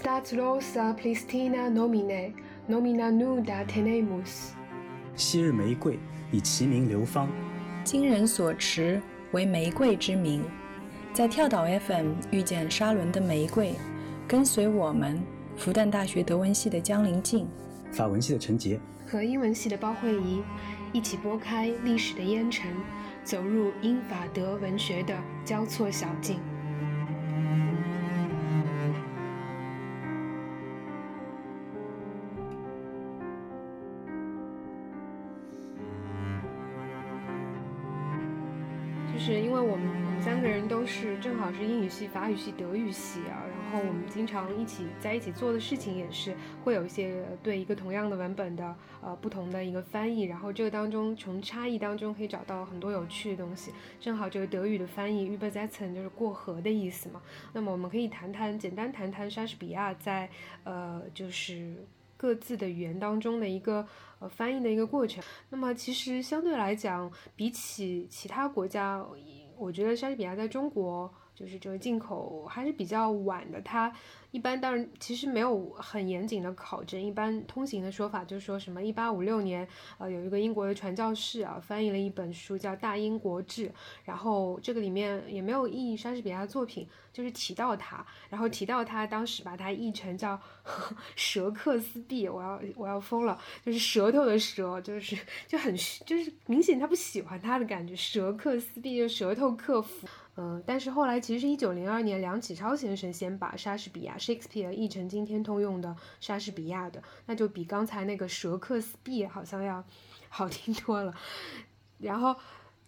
Stat rosa plistina nomine, nomina nuda tenemus。昔日玫瑰以其名流芳，今人所持为玫瑰之名。在跳岛 FM 遇见沙伦的玫瑰，跟随我们复旦大学德文系的江林静、法文系的陈杰和英文系的包慧怡，一起拨开历史的烟尘，走入英法德文学的交错小径。是因为我们三个人都是正好是英语系、法语系、德语系啊，然后我们经常一起在一起做的事情也是会有一些对一个同样的文本的呃不同的一个翻译，然后这个当中从差异当中可以找到很多有趣的东西。正好这个德语的翻译 übersetzen 就是过河的意思嘛，那么我们可以谈谈简单谈谈莎士比亚在呃就是。各自的语言当中的一个呃翻译的一个过程。那么其实相对来讲，比起其他国家，我觉得莎士比亚在中国。就是这个进口还是比较晚的，它一般当然其实没有很严谨的考证，一般通行的说法就是说什么一八五六年，呃，有一个英国的传教士啊翻译了一本书叫《大英国志》，然后这个里面也没有译莎士比亚的作品，就是提到他，然后提到他当时把他译成叫 舌克斯币，我要我要疯了，就是舌头的舌，就是就很就是明显他不喜欢他的感觉，舌克斯币就舌头克服。嗯，但是后来其实是一九零二年，梁启超先生先把莎士比亚 Shakespeare 译成今天通用的莎士比亚的，那就比刚才那个蛇克斯比好像要好听多了。然后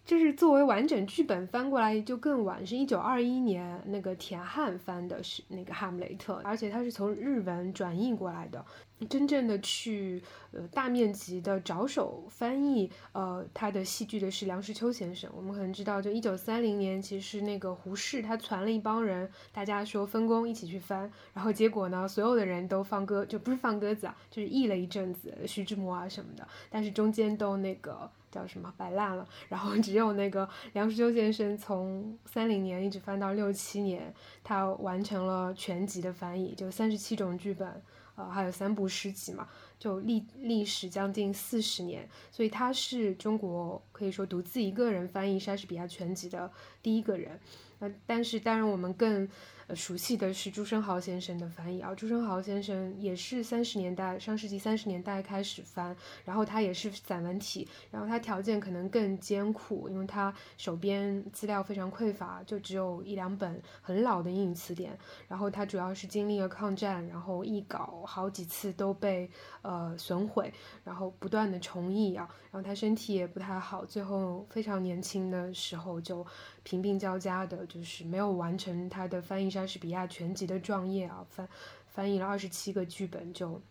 就是作为完整剧本翻过来就更晚，是一九二一年那个田汉翻的是那个哈姆雷特，而且他是从日文转译过来的。真正的去呃大面积的着手翻译呃他的戏剧的是梁实秋先生。我们可能知道，就一九三零年，其实那个胡适他传了一帮人，大家说分工一起去翻，然后结果呢，所有的人都放鸽，就不是放鸽子啊，就是译了一阵子徐志摩啊什么的，但是中间都那个叫什么摆烂了，然后只有那个梁实秋先生从三零年一直翻到六七年，他完成了全集的翻译，就三十七种剧本。呃，还有三部诗集嘛，就历历时将近四十年，所以他是中国可以说独自一个人翻译莎士比亚全集的第一个人。那但是当然我们更。呃，熟悉的是朱生豪先生的翻译啊。朱生豪先生也是三十年代，上世纪三十年代开始翻，然后他也是散文体，然后他条件可能更艰苦，因为他手边资料非常匮乏，就只有一两本很老的英语词典。然后他主要是经历了抗战，然后译稿好几次都被呃损毁，然后不断的重译啊。然后他身体也不太好，最后非常年轻的时候就贫病交加的，就是没有完成他的翻译。莎士比亚全集的壮业啊，翻翻译了二十七个剧本，就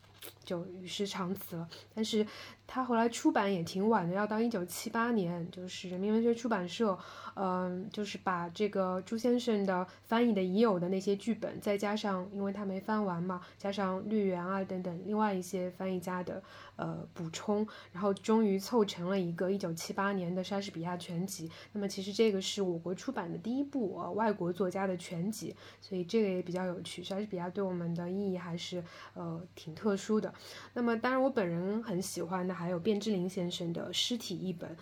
就与世长辞了。但是。他后来出版也挺晚的，要到一九七八年，就是人民文学出版社，嗯，就是把这个朱先生的翻译的已有的那些剧本，再加上因为他没翻完嘛，加上绿园啊等等，另外一些翻译家的呃补充，然后终于凑成了一个一九七八年的莎士比亚全集。那么其实这个是我国出版的第一部呃外国作家的全集，所以这个也比较有趣。莎士比亚对我们的意义还是呃挺特殊的。那么当然我本人很喜欢的。还有卞之琳先生的诗体一本，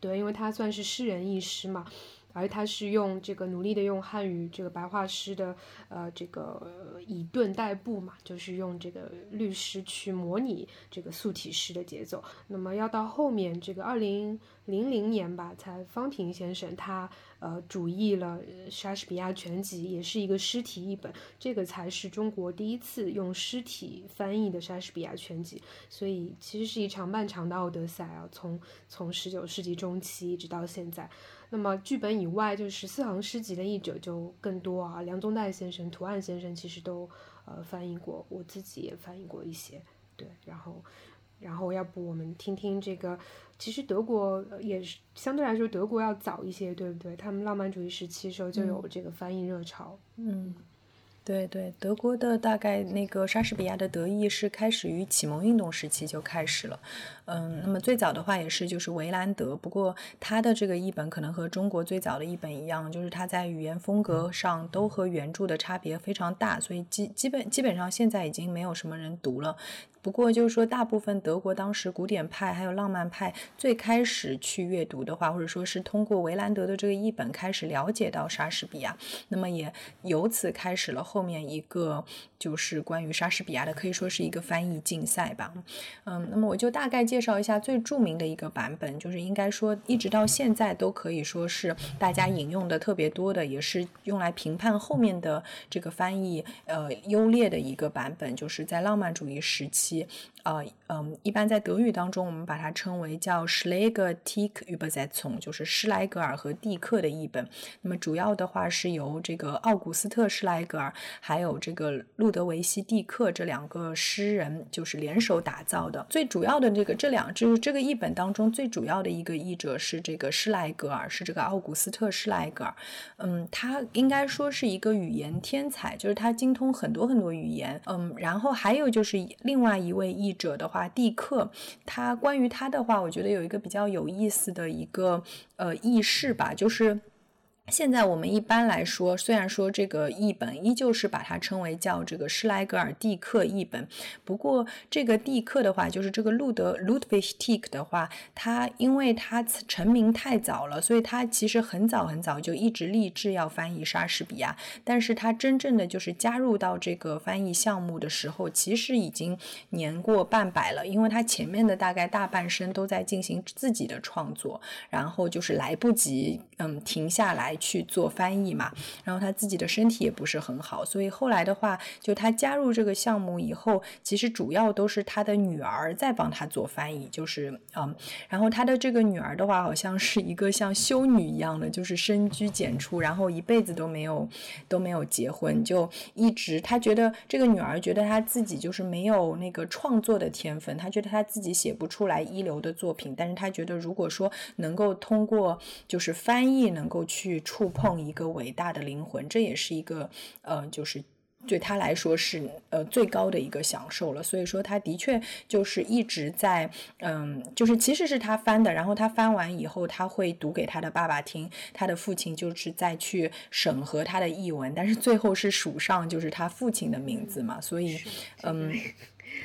对，因为他算是诗人译诗嘛。而他是用这个努力的用汉语这个白话诗的呃这个以顿代步嘛，就是用这个律诗去模拟这个素体诗的节奏。那么要到后面这个二零零零年吧，才方平先生他呃主译了莎士比亚全集，也是一个诗体译本，这个才是中国第一次用诗体翻译的莎士比亚全集。所以其实是一场漫长的奥德赛啊，从从十九世纪中期一直到现在。那么剧本以外，就是十四行诗集的译者就更多啊。梁宗岱先生、涂岸先生其实都呃翻译过，我自己也翻译过一些。对，然后，然后要不我们听听这个？其实德国也是相对来说，德国要早一些，对不对？他们浪漫主义时期时候就有这个翻译热潮。嗯，对对，德国的大概那个莎士比亚的德意是开始于启蒙运动时期就开始了，嗯，那么最早的话也是就是维兰德，不过他的这个译本可能和中国最早的译本一样，就是他在语言风格上都和原著的差别非常大，所以基基本基本上现在已经没有什么人读了。不过就是说，大部分德国当时古典派还有浪漫派最开始去阅读的话，或者说是通过维兰德的这个译本开始了解到莎士比亚，那么也由此开始了后面一个就是关于莎士比亚的，可以说是一个翻译竞赛吧。嗯，那么我就大概介绍一下最著名的一个版本，就是应该说一直到现在都可以说是大家引用的特别多的，也是用来评判后面的这个翻译呃优劣的一个版本，就是在浪漫主义时期。呃，嗯，一般在德语当中，我们把它称为叫 Schläger Tick Übersetzung，就是施莱格尔和蒂克的译本。那么主要的话是由这个奥古斯特施莱格尔还有这个路德维希蒂克这两个诗人就是联手打造的。最主要的这个这两就是这个译本当中最主要的一个译者是这个施莱格尔，是这个奥古斯特施莱格尔。嗯，他应该说是一个语言天才，就是他精通很多很多语言。嗯，然后还有就是另外。一位译者的话，蒂克，他关于他的话，我觉得有一个比较有意思的一个呃轶事吧，就是。现在我们一般来说，虽然说这个译本依旧是把它称为叫这个施莱格尔蒂克译本，不过这个蒂克的话，就是这个路德 Ludwig tik 的话，他因为他成名太早了，所以他其实很早很早就一直立志要翻译莎士比亚，但是他真正的就是加入到这个翻译项目的时候，其实已经年过半百了，因为他前面的大概大半生都在进行自己的创作，然后就是来不及嗯停下来。去做翻译嘛，然后他自己的身体也不是很好，所以后来的话，就他加入这个项目以后，其实主要都是他的女儿在帮他做翻译，就是嗯，然后他的这个女儿的话，好像是一个像修女一样的，就是深居简出，然后一辈子都没有都没有结婚，就一直他觉得这个女儿觉得他自己就是没有那个创作的天分，他觉得他自己写不出来一流的作品，但是他觉得如果说能够通过就是翻译能够去。触碰一个伟大的灵魂，这也是一个呃，就是对他来说是呃最高的一个享受了。所以说，他的确就是一直在嗯，就是其实是他翻的，然后他翻完以后，他会读给他的爸爸听，他的父亲就是再去审核他的译文，但是最后是署上就是他父亲的名字嘛。所以嗯，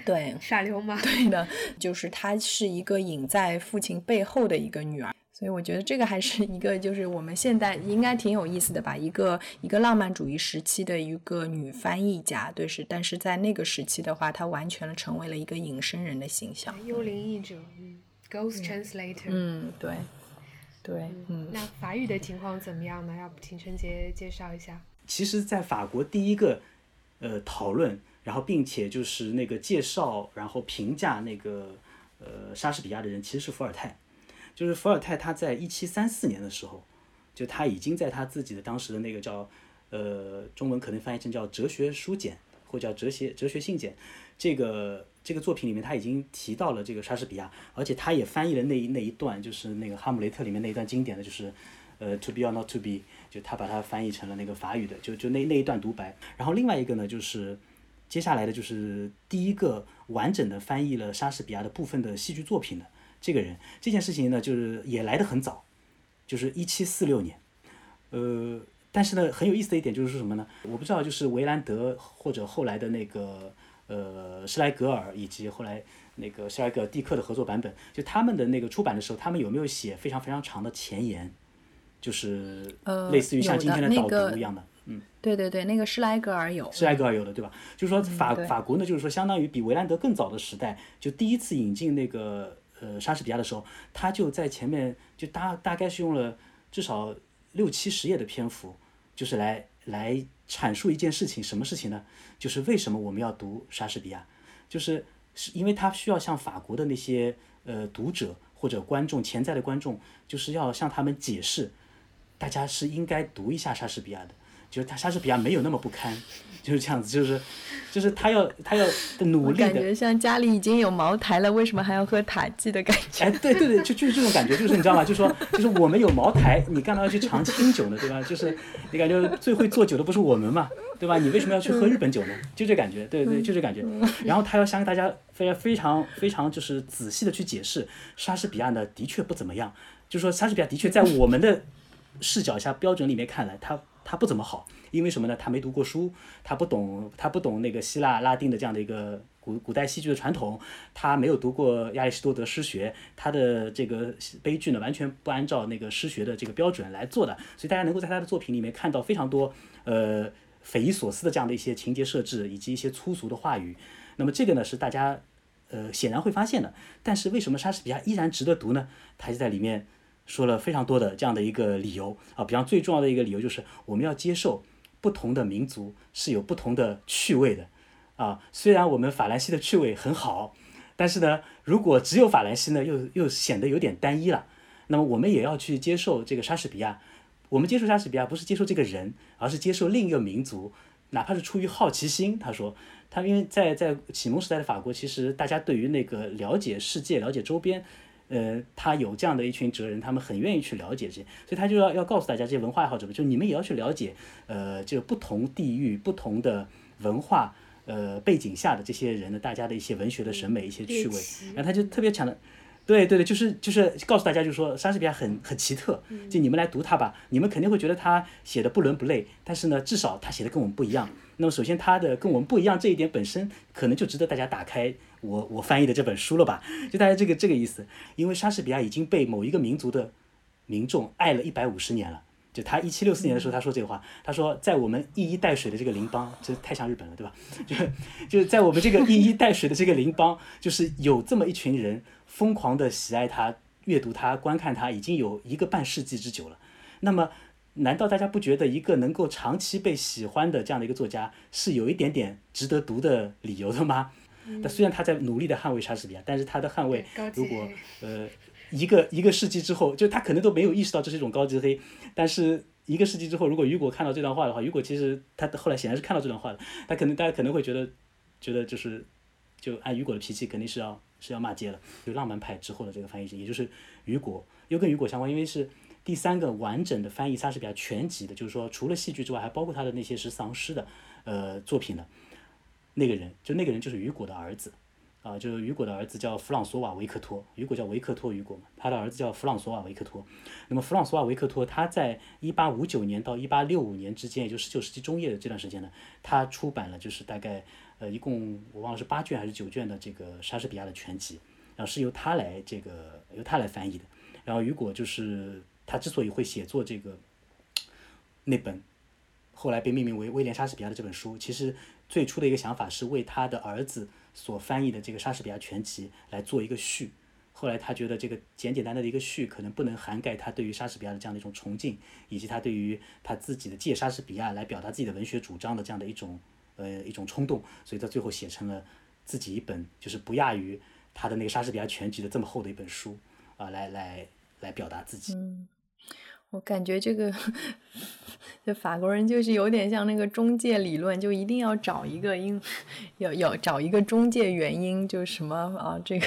对，傻流氓，对的，就是她是一个隐在父亲背后的一个女儿。所以我觉得这个还是一个，就是我们现在应该挺有意思的吧，一个一个浪漫主义时期的一个女翻译家，对是，但是在那个时期的话，她完全成为了一个隐身人的形象，幽灵译者，嗯，ghost translator，嗯，对，对，嗯，那法语的情况怎么样呢？要不请陈杰介绍一下？其实，在法国第一个呃讨论，然后并且就是那个介绍，然后评价那个呃莎士比亚的人，其实是伏尔泰。就是伏尔泰，他在一七三四年的时候，就他已经在他自己的当时的那个叫，呃，中文可能翻译成叫《哲学书简》或叫《哲学哲学信简》这个这个作品里面，他已经提到了这个莎士比亚，而且他也翻译了那一那一段，就是那个《哈姆雷特》里面那一段经典的就是，呃，to be or not to be，就他把它翻译成了那个法语的，就就那那一段独白。然后另外一个呢，就是接下来的就是第一个完整的翻译了莎士比亚的部分的戏剧作品的。这个人这件事情呢，就是也来得很早，就是一七四六年，呃，但是呢，很有意思的一点就是说什么呢？我不知道，就是维兰德或者后来的那个呃施莱格尔以及后来那个施莱格尔蒂克的合作版本，就他们的那个出版的时候，他们有没有写非常非常长的前言，就是类似于像今天的导读一样的？嗯，对对对，那个施莱格尔有，施莱格尔有的，对吧？就是说法法国呢，就是说相当于比维兰德更早的时代，就第一次引进那个。呃，莎士比亚的时候，他就在前面就大大概是用了至少六七十页的篇幅，就是来来阐述一件事情，什么事情呢？就是为什么我们要读莎士比亚，就是是因为他需要向法国的那些呃读者或者观众潜在的观众，就是要向他们解释，大家是应该读一下莎士比亚的。就是他莎士比亚没有那么不堪，就是这样子，就是就是他要他要努力的。感觉像家里已经有茅台了，为什么还要喝塔记的感觉？哎，对对对，就就是这种感觉，就是你知道吗？就说就是我们有茅台，你干嘛要去尝清酒呢？对吧？就是你感觉最会做酒的不是我们嘛，对吧？你为什么要去喝日本酒呢？就这感觉，对对，就这感觉。然后他要向大家非常非常非常就是仔细的去解释，莎士比亚呢的确不怎么样，就说莎士比亚的确在我们的视角下标准里面看来，他他不怎么好，因为什么呢？他没读过书，他不懂他不懂那个希腊拉丁的这样的一个古古代戏剧的传统，他没有读过亚里士多德诗学，他的这个悲剧呢完全不按照那个诗学的这个标准来做的，所以大家能够在他的作品里面看到非常多呃匪夷所思的这样的一些情节设置以及一些粗俗的话语，那么这个呢是大家呃显然会发现的，但是为什么莎士比亚依然值得读呢？他就在里面。说了非常多的这样的一个理由啊，比方最重要的一个理由就是我们要接受不同的民族是有不同的趣味的啊。虽然我们法兰西的趣味很好，但是呢，如果只有法兰西呢，又又显得有点单一了。那么我们也要去接受这个莎士比亚。我们接受莎士比亚不是接受这个人，而是接受另一个民族，哪怕是出于好奇心。他说，他因为在在启蒙时代的法国，其实大家对于那个了解世界、了解周边。呃，他有这样的一群哲人，他们很愿意去了解这些，所以他就要要告诉大家，这些文化爱好者们，就你们也要去了解，呃，这个不同地域、不同的文化呃背景下的这些人的大家的一些文学的审美、一些趣味。然后他就特别强的，对对对，就是就是告诉大家，就是说莎士比亚很很奇特，就你们来读他吧，你们肯定会觉得他写的不伦不类，但是呢，至少他写的跟我们不一样。那么首先他的跟我们不一样这一点本身，可能就值得大家打开。我我翻译的这本书了吧？就大家这个这个意思，因为莎士比亚已经被某一个民族的民众爱了一百五十年了。就他一七六四年的时候，他说这个话，他说在我们一衣带水的这个邻邦，这太像日本了，对吧？就就是在我们这个一衣带水的这个邻邦，就是有这么一群人疯狂的喜爱他、阅读他、观看他，已经有一个半世纪之久了。那么，难道大家不觉得一个能够长期被喜欢的这样的一个作家，是有一点点值得读的理由的吗？但虽然他在努力的捍卫莎士比亚，但是他的捍卫，如果呃一个一个世纪之后，就他可能都没有意识到这是一种高级黑。但是一个世纪之后，如果雨果看到这段话的话，雨果其实他后来显然是看到这段话的，他可能大家可能会觉得觉得就是就按雨果的脾气，肯定是要是要骂街了。就浪漫派之后的这个翻译者，也就是雨果，又跟雨果相关，因为是第三个完整的翻译莎士比亚全集的，就是说除了戏剧之外，还包括他的那些是丧尸的呃作品的。那个人就那个人就是雨果的儿子，啊，就是雨果的儿子叫弗朗索瓦维克托，雨果叫维克托雨果嘛，他的儿子叫弗朗索瓦维克托。那么弗朗索瓦维克托他在一八五九年到一八六五年之间，也就十九世纪中叶的这段时间呢，他出版了就是大概呃一共我忘了是八卷还是九卷的这个莎士比亚的全集，然后是由他来这个由他来翻译的。然后雨果就是他之所以会写作这个那本后来被命名为威廉莎士比亚的这本书，其实。最初的一个想法是为他的儿子所翻译的这个莎士比亚全集来做一个序，后来他觉得这个简简单单的一个序可能不能涵盖他对于莎士比亚的这样的一种崇敬，以及他对于他自己的借莎士比亚来表达自己的文学主张的这样的一种呃一种冲动，所以他最后写成了自己一本就是不亚于他的那个莎士比亚全集的这么厚的一本书啊，来来来表达自己。我感觉这个，这法国人就是有点像那个中介理论，就一定要找一个因，要要找一个中介原因，就什么啊，这个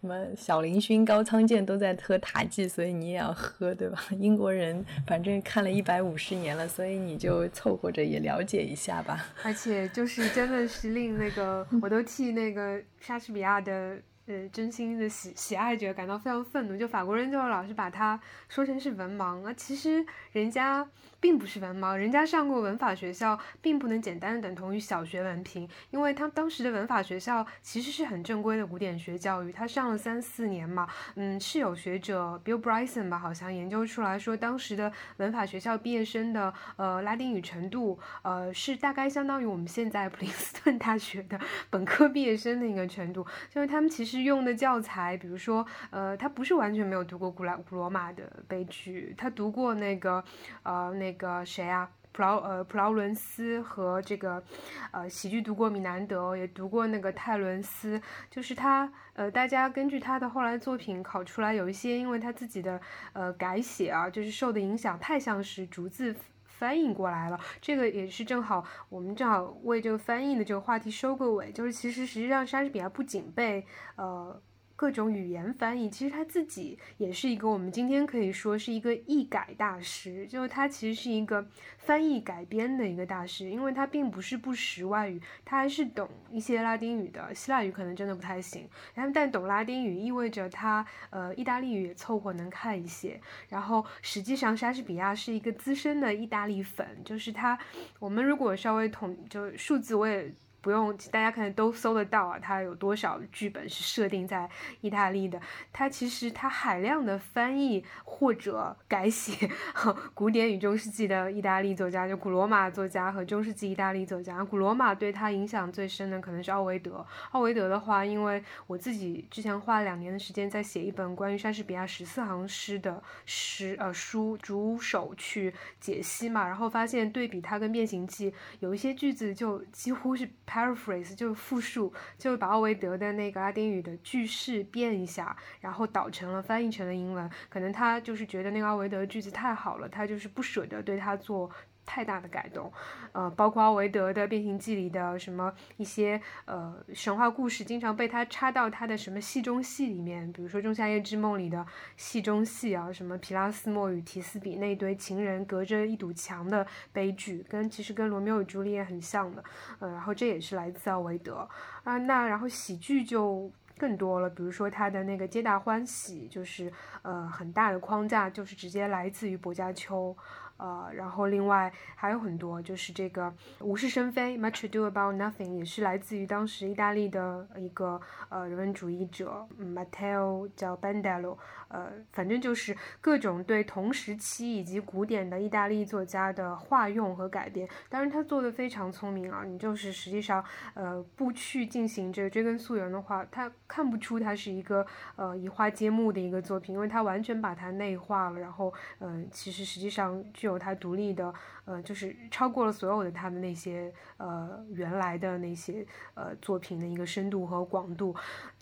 什么小林勋、高仓健都在喝塔记，所以你也要喝，对吧？英国人反正看了一百五十年了，所以你就凑合着也了解一下吧。而且就是真的是令那个，我都替那个莎士比亚的。呃，真心的喜喜爱者感到非常愤怒，就法国人就老是把他说成是文盲啊，其实人家。并不是文盲，人家上过文法学校，并不能简单的等同于小学文凭，因为他当时的文法学校其实是很正规的古典学教育，他上了三四年嘛，嗯，是有学者 Bill Bryson 吧，好像研究出来说，当时的文法学校毕业生的呃拉丁语程度，呃是大概相当于我们现在普林斯顿大学的 本科毕业生的一个程度，就是他们其实用的教材，比如说呃他不是完全没有读过古拉古罗马的悲剧，他读过那个呃那。那个谁啊，普劳呃普劳伦斯和这个，呃喜剧读过米南德，也读过那个泰伦斯，就是他呃大家根据他的后来作品考出来，有一些因为他自己的呃改写啊，就是受的影响太像是逐字翻译过来了。这个也是正好，我们正好为这个翻译的这个话题收个尾。就是其实实际上莎士比亚不仅被呃。各种语言翻译，其实他自己也是一个我们今天可以说是一个译改大师，就是他其实是一个翻译改编的一个大师，因为他并不是不识外语，他还是懂一些拉丁语的，希腊语可能真的不太行，然后但懂拉丁语意味着他呃意大利语也凑合能看一些，然后实际上莎士比亚是一个资深的意大利粉，就是他，我们如果稍微统就数字我也。不用，大家可能都搜得到啊，它有多少剧本是设定在意大利的？它其实它海量的翻译或者改写 古典与中世纪的意大利作家，就古罗马作家和中世纪意大利作家。古罗马对他影响最深的可能是奥维德。奥维德的话，因为我自己之前花了两年的时间在写一本关于莎士比亚十四行诗的诗呃书，着手去解析嘛，然后发现对比它跟变形记，有一些句子就几乎是。Paraphrase 就是复述，就把奥维德的那个拉丁语的句式变一下，然后导成了翻译成了英文。可能他就是觉得那个奥维德的句子太好了，他就是不舍得对他做。太大的改动，呃，包括奥维德的《变形记》里的什么一些呃神话故事，经常被他插到他的什么戏中戏里面，比如说《仲夏夜之梦》里的戏中戏啊，什么皮拉斯莫与提斯比那堆情人隔着一堵墙的悲剧，跟其实跟罗密欧与朱丽叶很像的，呃，然后这也是来自奥维德。啊，那然后喜剧就更多了，比如说他的那个《皆大欢喜》，就是呃很大的框架，就是直接来自于薄伽丘。呃，然后另外还有很多，就是这个无事生非，Much Ado About Nothing，也是来自于当时意大利的一个呃人文主义者，Matteo 叫 Bandello，呃，反正就是各种对同时期以及古典的意大利作家的化用和改编。当然他做的非常聪明啊，你就是实际上呃不去进行这个追根溯源的话，他看不出他是一个呃移花接木的一个作品，因为他完全把它内化了，然后嗯，其实实际上就。有他独立的，呃，就是超过了所有的他的那些呃原来的那些呃作品的一个深度和广度。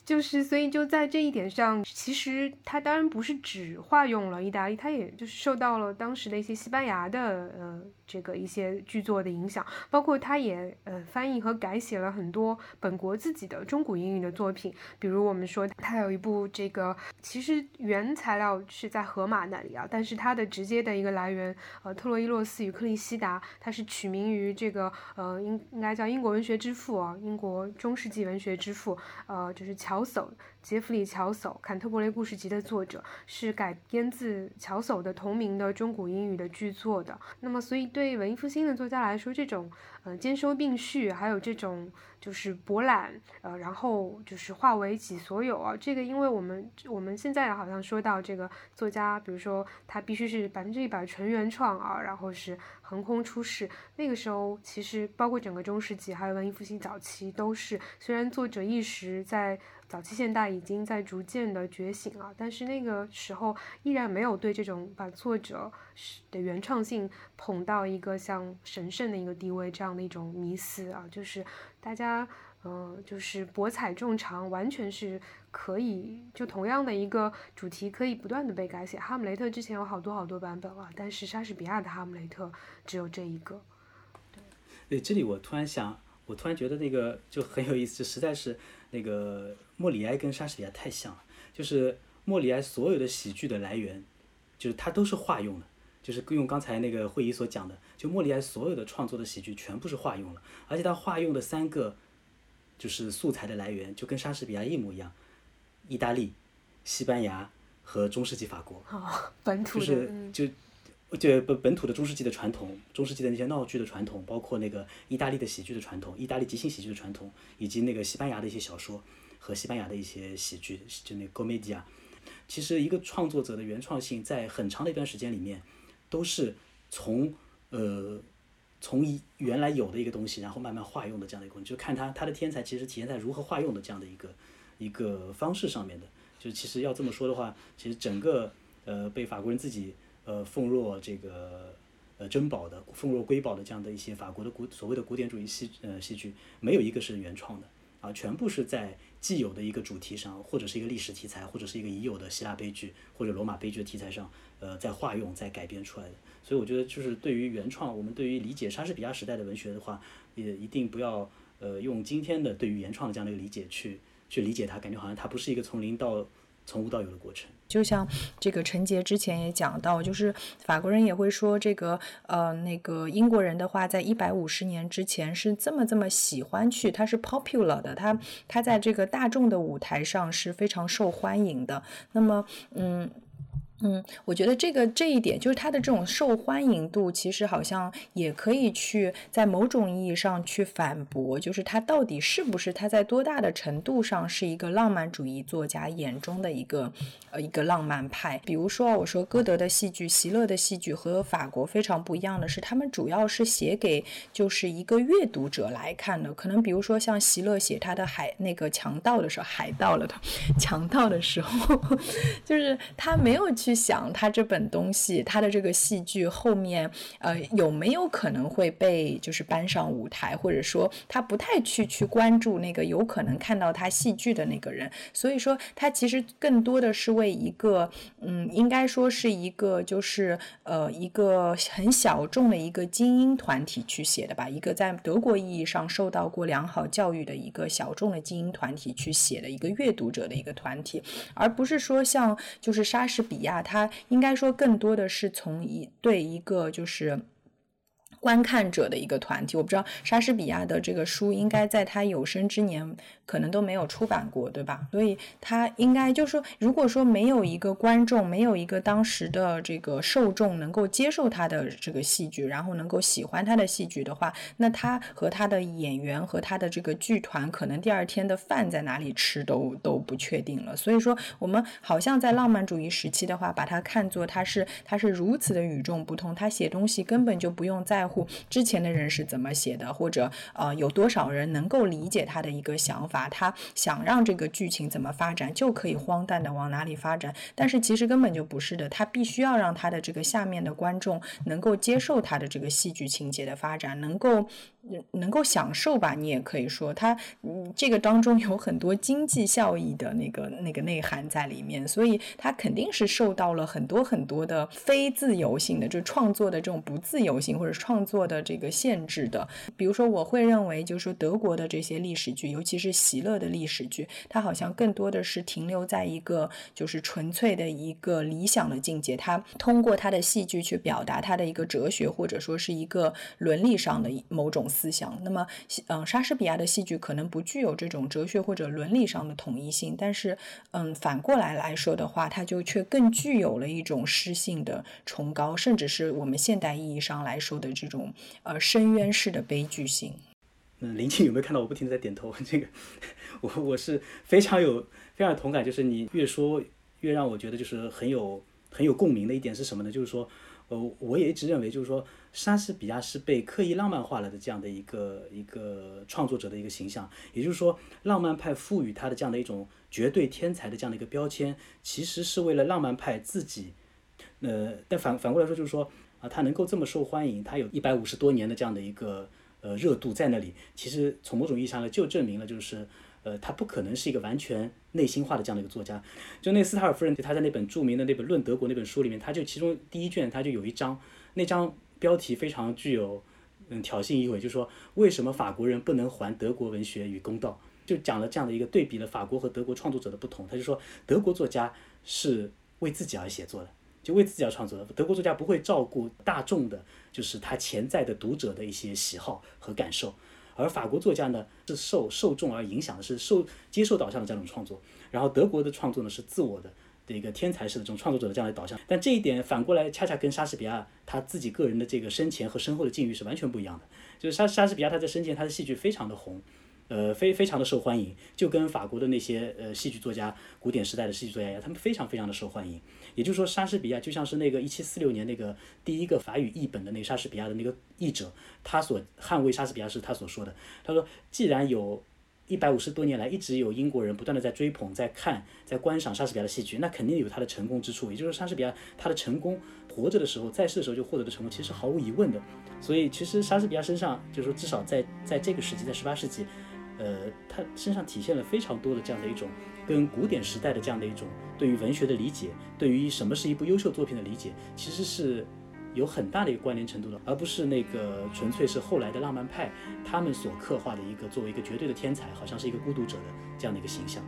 就是，所以就在这一点上，其实他当然不是只化用了意大利，他也就是受到了当时的一些西班牙的呃这个一些剧作的影响，包括他也呃翻译和改写了很多本国自己的中古英语的作品，比如我们说他有一部这个，其实原材料是在荷马那里啊，但是它的直接的一个来源，呃，特洛伊洛斯与克利希达，它是取名于这个呃应应该叫英国文学之父啊，英国中世纪文学之父，呃，就是乔。乔叟，杰弗里·乔叟，《坎特伯雷故事集》的作者，是改编自乔叟的同名的中古英语的剧作的。那么，所以对文艺复兴的作家来说，这种呃兼收并蓄，还有这种就是博览，呃，然后就是化为己所有啊。这个，因为我们我们现在好像说到这个作家，比如说他必须是百分之一百纯原创啊，然后是横空出世。那个时候，其实包括整个中世纪，还有文艺复兴早期，都是虽然作者一时在。早期现代已经在逐渐的觉醒了，但是那个时候依然没有对这种把作者的原创性捧到一个像神圣的一个地位这样的一种迷思啊，就是大家嗯，就是博采众长，完全是可以就同样的一个主题可以不断的被改写。哈姆雷特之前有好多好多版本啊，但是莎士比亚的哈姆雷特只有这一个。对，这里我突然想，我突然觉得那个就很有意思，实在是那个。莫里埃跟莎士比亚太像了，就是莫里埃所有的喜剧的来源，就是他都是化用的，就是用刚才那个会议所讲的，就莫里埃所有的创作的喜剧全部是化用了，而且他化用的三个就是素材的来源就跟莎士比亚一模一样，意大利、西班牙和中世纪法国，本土的，就就本本土的中世纪的传统，中世纪的那些闹剧的传统，包括那个意大利的喜剧的传统，意大利即兴喜剧的传统，以及那个西班牙的一些小说。和西班牙的一些喜剧，就那 Comedia，其实一个创作者的原创性，在很长的一段时间里面，都是从呃从一原来有的一个东西，然后慢慢化用的这样的一个。就看他他的天才，其实体现在如何化用的这样的一个一个方式上面的。就其实要这么说的话，其实整个呃被法国人自己呃奉若这个呃珍宝的、奉若瑰宝的这样的一些法国的古所谓的古典主义戏呃戏剧，没有一个是原创的。啊，全部是在既有的一个主题上，或者是一个历史题材，或者是一个已有的希腊悲剧或者罗马悲剧的题材上，呃，在化用、在改编出来的。所以我觉得，就是对于原创，我们对于理解莎士比亚时代的文学的话，也一定不要呃用今天的对于原创的这样的一个理解去去理解它，感觉好像它不是一个从零到从无到有的过程。就像这个陈杰之前也讲到，就是法国人也会说这个呃那个英国人的话，在一百五十年之前是这么这么喜欢去，他是 popular 的，他他在这个大众的舞台上是非常受欢迎的。那么嗯。嗯，我觉得这个这一点就是他的这种受欢迎度，其实好像也可以去在某种意义上去反驳，就是他到底是不是他在多大的程度上是一个浪漫主义作家眼中的一个呃一个浪漫派。比如说，我说歌德的戏剧、席勒的戏剧和法国非常不一样的是，他们主要是写给就是一个阅读者来看的。可能比如说像席勒写他的海那个强盗的时候，海盗了的强盗的时候，就是他没有去。去想他这本东西，他的这个戏剧后面，呃，有没有可能会被就是搬上舞台，或者说他不太去去关注那个有可能看到他戏剧的那个人，所以说他其实更多的是为一个，嗯，应该说是一个就是呃一个很小众的一个精英团体去写的吧，一个在德国意义上受到过良好教育的一个小众的精英团体去写的一个阅读者的一个团体，而不是说像就是莎士比亚。它应该说更多的是从一对一个就是。观看者的一个团体，我不知道莎士比亚的这个书应该在他有生之年可能都没有出版过，对吧？所以他应该就是说，如果说没有一个观众，没有一个当时的这个受众能够接受他的这个戏剧，然后能够喜欢他的戏剧的话，那他和他的演员和他的这个剧团，可能第二天的饭在哪里吃都都不确定了。所以说，我们好像在浪漫主义时期的话，把它看作他是他是如此的与众不同，他写东西根本就不用在乎。之前的人是怎么写的，或者呃有多少人能够理解他的一个想法？他想让这个剧情怎么发展，就可以荒诞的往哪里发展。但是其实根本就不是的，他必须要让他的这个下面的观众能够接受他的这个戏剧情节的发展，能够。能够享受吧，你也可以说它，嗯，这个当中有很多经济效益的那个那个内涵在里面，所以它肯定是受到了很多很多的非自由性的，就创作的这种不自由性或者创创作的这个限制的。比如说，我会认为，就是说德国的这些历史剧，尤其是席勒的历史剧，它好像更多的是停留在一个就是纯粹的一个理想的境界，它通过它的戏剧去表达它的一个哲学，或者说是一个伦理上的某种。思想，那么，嗯，莎士比亚的戏剧可能不具有这种哲学或者伦理上的统一性，但是，嗯，反过来来说的话，它就却更具有了一种诗性的崇高，甚至是我们现代意义上来说的这这种呃深渊式的悲剧性。嗯，林静有没有看到我不停的在点头？这个，我我是非常有非常有同感，就是你越说越让我觉得就是很有很有共鸣的一点是什么呢？就是说，呃，我也一直认为就是说。莎士比亚是被刻意浪漫化了的这样的一个一个创作者的一个形象，也就是说，浪漫派赋予他的这样的一种绝对天才的这样的一个标签，其实是为了浪漫派自己。呃，但反反过来说，就是说啊，他能够这么受欢迎，他有一百五十多年的这样的一个呃热度在那里，其实从某种意义上呢就证明了，就是呃，他不可能是一个完全内心化的这样的一个作家。就那斯塔尔夫人，他在那本著名的那本《论德国》那本书里面，他就其中第一卷，他就有一章，那章。标题非常具有嗯挑衅意味，就说为什么法国人不能还德国文学与公道？就讲了这样的一个对比了法国和德国创作者的不同。他就说德国作家是为自己而写作的，就为自己而创作的。德国作家不会照顾大众的，就是他潜在的读者的一些喜好和感受，而法国作家呢是受受众而影响的，是受接受导向的这种创作。然后德国的创作呢是自我的。的一个天才式的这种创作者的这样的导向，但这一点反过来恰恰跟莎士比亚他自己个人的这个生前和身后的境遇是完全不一样的。就是莎莎士比亚他在生前他的戏剧非常的红，呃非非常的受欢迎，就跟法国的那些呃戏剧作家古典时代的戏剧作家一样，他们非常非常的受欢迎。也就是说，莎士比亚就像是那个一七四六年那个第一个法语译本的那个莎士比亚的那个译者，他所捍卫莎士比亚是他所说的，他说既然有。一百五十多年来，一直有英国人不断的在追捧、在看、在观赏莎士比亚的戏剧，那肯定有他的成功之处。也就是说，莎士比亚他的成功，活着的时候、在世的时候就获得的成功，其实毫无疑问的。所以，其实莎士比亚身上，就是说，至少在在这个时期，在十八世纪，呃，他身上体现了非常多的这样的一种跟古典时代的这样的一种对于文学的理解，对于什么是一部优秀作品的理解，其实是有很大的一个关联程度的，而不是那个纯粹是后来的浪漫派他们所刻画的一个作为一个绝对的天才，好像是一个孤独者的这样的一个形象。